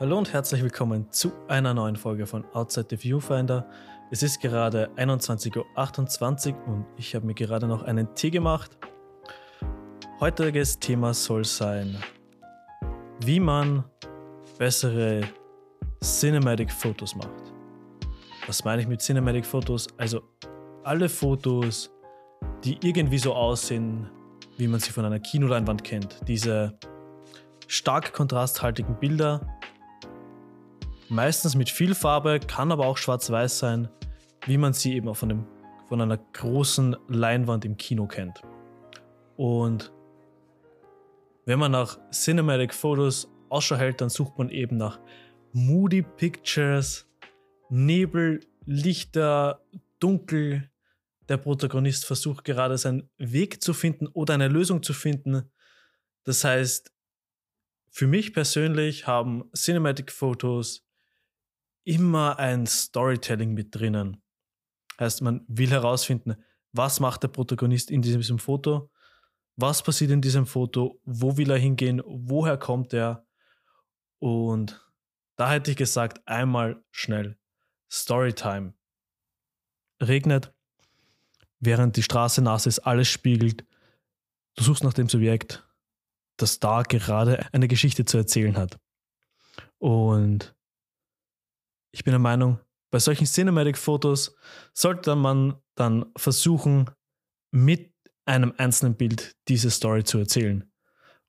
Hallo und herzlich willkommen zu einer neuen Folge von Outside the Viewfinder. Es ist gerade 21.28 Uhr und ich habe mir gerade noch einen Tee gemacht. Heutiges Thema soll sein, wie man bessere Cinematic Fotos macht. Was meine ich mit Cinematic Fotos? Also alle Fotos, die irgendwie so aussehen, wie man sie von einer Kinoleinwand kennt. Diese stark kontrasthaltigen Bilder, meistens mit viel Farbe, kann aber auch schwarz-weiß sein, wie man sie eben auch von, dem, von einer großen Leinwand im Kino kennt. Und wenn man nach Cinematic Photos Ausschau hält, dann sucht man eben nach Moody Pictures, Nebel, Lichter, Dunkel. Der Protagonist versucht gerade seinen Weg zu finden oder eine Lösung zu finden. Das heißt, für mich persönlich haben Cinematic Photos immer ein Storytelling mit drinnen. Heißt, man will herausfinden, was macht der Protagonist in diesem Foto, was passiert in diesem Foto, wo will er hingehen, woher kommt er. Und da hätte ich gesagt, einmal schnell Storytime. Regnet, während die Straße nass ist, alles spiegelt. Du suchst nach dem Subjekt, das da gerade eine Geschichte zu erzählen hat. Und ich bin der Meinung, bei solchen Cinematic-Fotos sollte man dann versuchen, mit einem einzelnen Bild diese Story zu erzählen.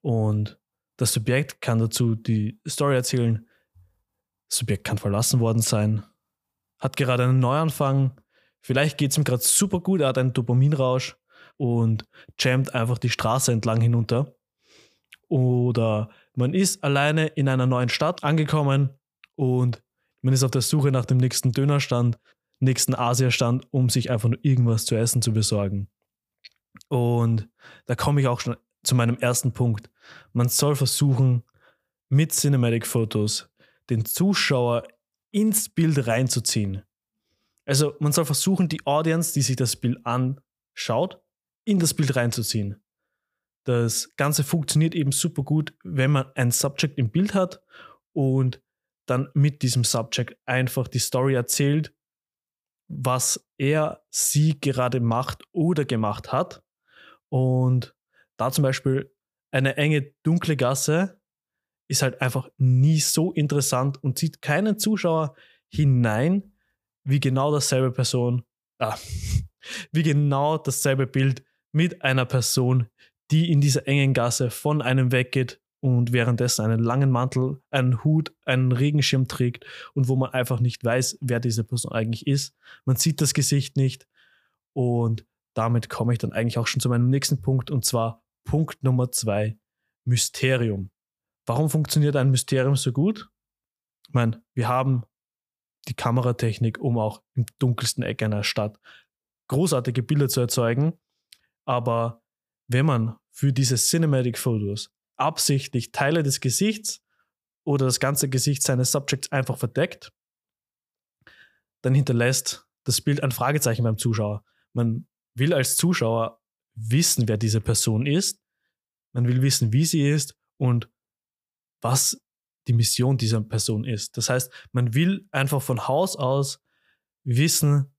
Und das Subjekt kann dazu die Story erzählen. Das Subjekt kann verlassen worden sein, hat gerade einen Neuanfang, vielleicht geht es ihm gerade super gut, er hat einen Dopaminrausch und jammt einfach die Straße entlang hinunter. Oder man ist alleine in einer neuen Stadt angekommen und man ist auf der Suche nach dem nächsten Dönerstand, nächsten Asiastand, um sich einfach nur irgendwas zu essen zu besorgen. Und da komme ich auch schon zu meinem ersten Punkt. Man soll versuchen, mit Cinematic Fotos den Zuschauer ins Bild reinzuziehen. Also man soll versuchen, die Audience, die sich das Bild anschaut, in das Bild reinzuziehen. Das Ganze funktioniert eben super gut, wenn man ein Subject im Bild hat und dann mit diesem Subject einfach die Story erzählt, was er, sie gerade macht oder gemacht hat. Und da zum Beispiel eine enge, dunkle Gasse ist halt einfach nie so interessant und zieht keinen Zuschauer hinein, wie genau dasselbe Person, ah, wie genau dasselbe Bild mit einer Person, die in dieser engen Gasse von einem weggeht und währenddessen einen langen Mantel, einen Hut, einen Regenschirm trägt und wo man einfach nicht weiß, wer diese Person eigentlich ist. Man sieht das Gesicht nicht und damit komme ich dann eigentlich auch schon zu meinem nächsten Punkt und zwar Punkt Nummer zwei, Mysterium. Warum funktioniert ein Mysterium so gut? Ich meine, wir haben die Kameratechnik, um auch im dunkelsten Eck einer Stadt großartige Bilder zu erzeugen, aber wenn man für diese Cinematic Photos absichtlich Teile des Gesichts oder das ganze Gesicht seines Subjects einfach verdeckt, dann hinterlässt das Bild ein Fragezeichen beim Zuschauer. Man will als Zuschauer wissen, wer diese Person ist. Man will wissen, wie sie ist und was die Mission dieser Person ist. Das heißt, man will einfach von Haus aus wissen,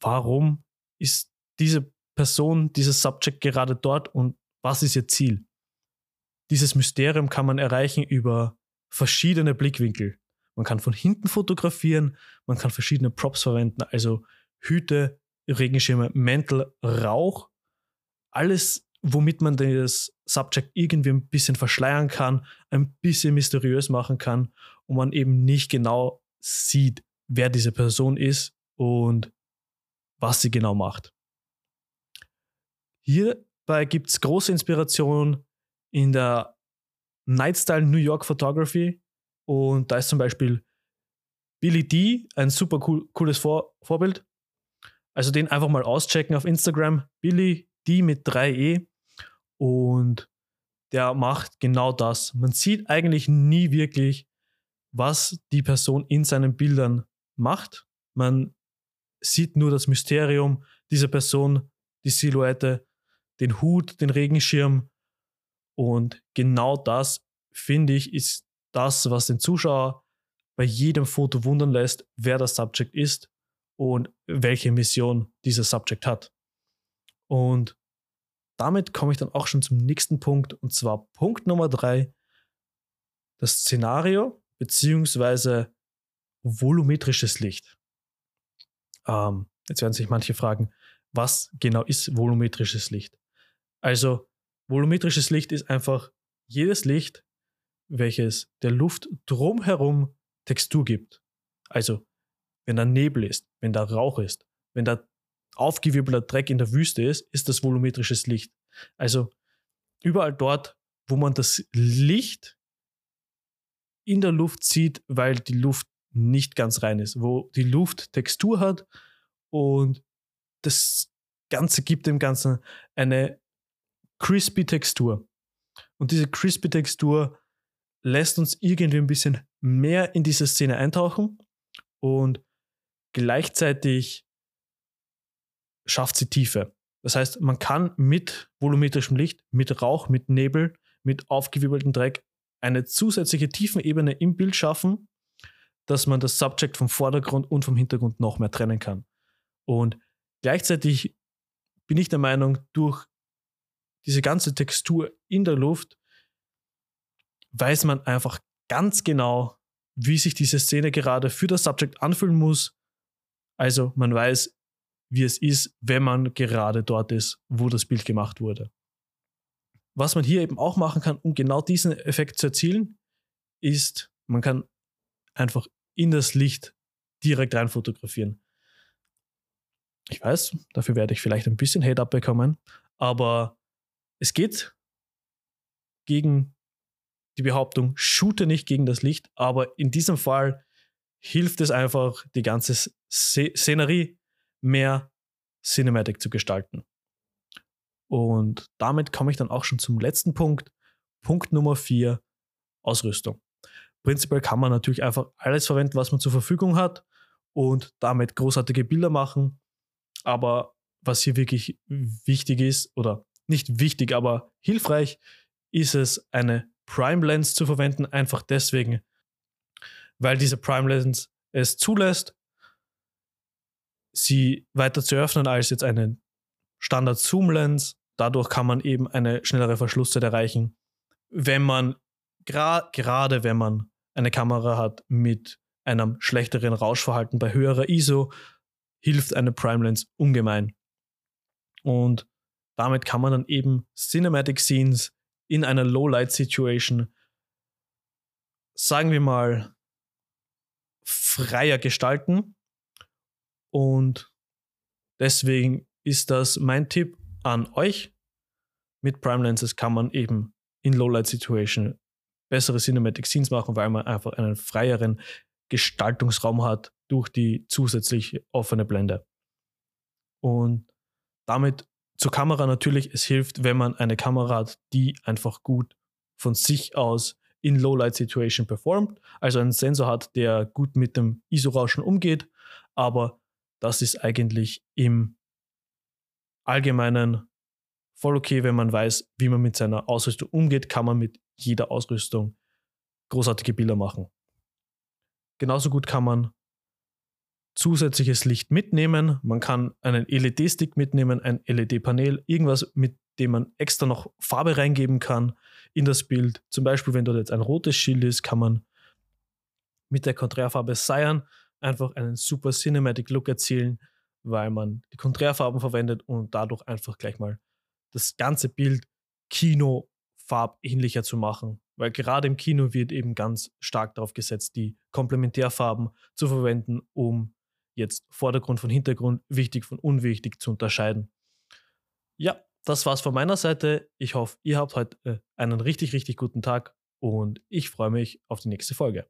warum ist diese Person, dieses Subject gerade dort und was ist ihr Ziel dieses Mysterium kann man erreichen über verschiedene Blickwinkel. Man kann von hinten fotografieren, man kann verschiedene Props verwenden, also Hüte, Regenschirme, Mäntel, Rauch, alles, womit man das Subject irgendwie ein bisschen verschleiern kann, ein bisschen mysteriös machen kann und man eben nicht genau sieht, wer diese Person ist und was sie genau macht. Hierbei gibt es große Inspiration in der Nightstyle New York Photography und da ist zum Beispiel Billy D ein super cool, cooles Vor Vorbild. Also den einfach mal auschecken auf Instagram. Billy D mit 3e und der macht genau das. Man sieht eigentlich nie wirklich, was die Person in seinen Bildern macht. Man sieht nur das Mysterium dieser Person, die Silhouette, den Hut, den Regenschirm und genau das, finde ich, ist das, was den Zuschauer bei jedem Foto wundern lässt, wer das Subject ist und welche Mission dieser Subject hat. Und damit komme ich dann auch schon zum nächsten Punkt, und zwar Punkt Nummer drei, das Szenario beziehungsweise volumetrisches Licht. Ähm, jetzt werden sich manche fragen, was genau ist volumetrisches Licht? Also, volumetrisches Licht ist einfach jedes Licht, welches der Luft drumherum Textur gibt. Also, wenn da Nebel ist, wenn da Rauch ist, wenn da aufgewirbelter Dreck in der Wüste ist, ist das volumetrisches Licht. Also, überall dort, wo man das Licht in der Luft sieht, weil die Luft nicht ganz rein ist, wo die Luft Textur hat und das Ganze gibt dem Ganzen eine crispy Textur. Und diese crispy Textur lässt uns irgendwie ein bisschen mehr in diese Szene eintauchen und gleichzeitig schafft sie Tiefe. Das heißt, man kann mit volumetrischem Licht, mit Rauch, mit Nebel, mit aufgewirbeltem Dreck eine zusätzliche Tiefenebene im Bild schaffen, dass man das Subject vom Vordergrund und vom Hintergrund noch mehr trennen kann. Und gleichzeitig bin ich der Meinung, durch diese ganze Textur in der Luft weiß man einfach ganz genau, wie sich diese Szene gerade für das Subject anfühlen muss. Also man weiß, wie es ist, wenn man gerade dort ist, wo das Bild gemacht wurde. Was man hier eben auch machen kann, um genau diesen Effekt zu erzielen, ist, man kann einfach in das Licht direkt rein fotografieren. Ich weiß, dafür werde ich vielleicht ein bisschen Hate abbekommen, aber es geht gegen die Behauptung, shoote nicht gegen das Licht, aber in diesem Fall hilft es einfach, die ganze Szenerie mehr Cinematic zu gestalten. Und damit komme ich dann auch schon zum letzten Punkt. Punkt Nummer vier, Ausrüstung. Prinzipiell kann man natürlich einfach alles verwenden, was man zur Verfügung hat und damit großartige Bilder machen. Aber was hier wirklich wichtig ist, oder nicht wichtig, aber hilfreich, ist es, eine Prime Lens zu verwenden, einfach deswegen, weil diese Prime Lens es zulässt, sie weiter zu öffnen als jetzt eine Standard Zoom Lens. Dadurch kann man eben eine schnellere Verschlusszeit erreichen. Wenn man, gra gerade wenn man eine Kamera hat mit einem schlechteren Rauschverhalten bei höherer ISO, hilft eine Prime Lens ungemein. Und damit kann man dann eben Cinematic Scenes in einer Low-Light-Situation, sagen wir mal, freier gestalten. Und deswegen ist das mein Tipp an euch. Mit Prime Lenses kann man eben in Low-Light-Situation bessere Cinematic Scenes machen, weil man einfach einen freieren Gestaltungsraum hat durch die zusätzlich offene Blende. Und damit zur Kamera natürlich, es hilft, wenn man eine Kamera hat, die einfach gut von sich aus in Low-Light-Situation performt, also einen Sensor hat, der gut mit dem ISO-Rauschen umgeht, aber das ist eigentlich im Allgemeinen voll okay, wenn man weiß, wie man mit seiner Ausrüstung umgeht, kann man mit jeder Ausrüstung großartige Bilder machen. Genauso gut kann man zusätzliches Licht mitnehmen. Man kann einen LED-Stick mitnehmen, ein LED-Panel, irgendwas, mit dem man extra noch Farbe reingeben kann in das Bild. Zum Beispiel, wenn dort jetzt ein rotes Schild ist, kann man mit der Konträrfarbe Cyan einfach einen super Cinematic Look erzielen, weil man die Konträrfarben verwendet und dadurch einfach gleich mal das ganze Bild kinofarbähnlicher zu machen. Weil gerade im Kino wird eben ganz stark darauf gesetzt, die Komplementärfarben zu verwenden, um jetzt Vordergrund von Hintergrund, wichtig von unwichtig zu unterscheiden. Ja, das war's von meiner Seite. Ich hoffe, ihr habt heute äh, einen richtig, richtig guten Tag und ich freue mich auf die nächste Folge.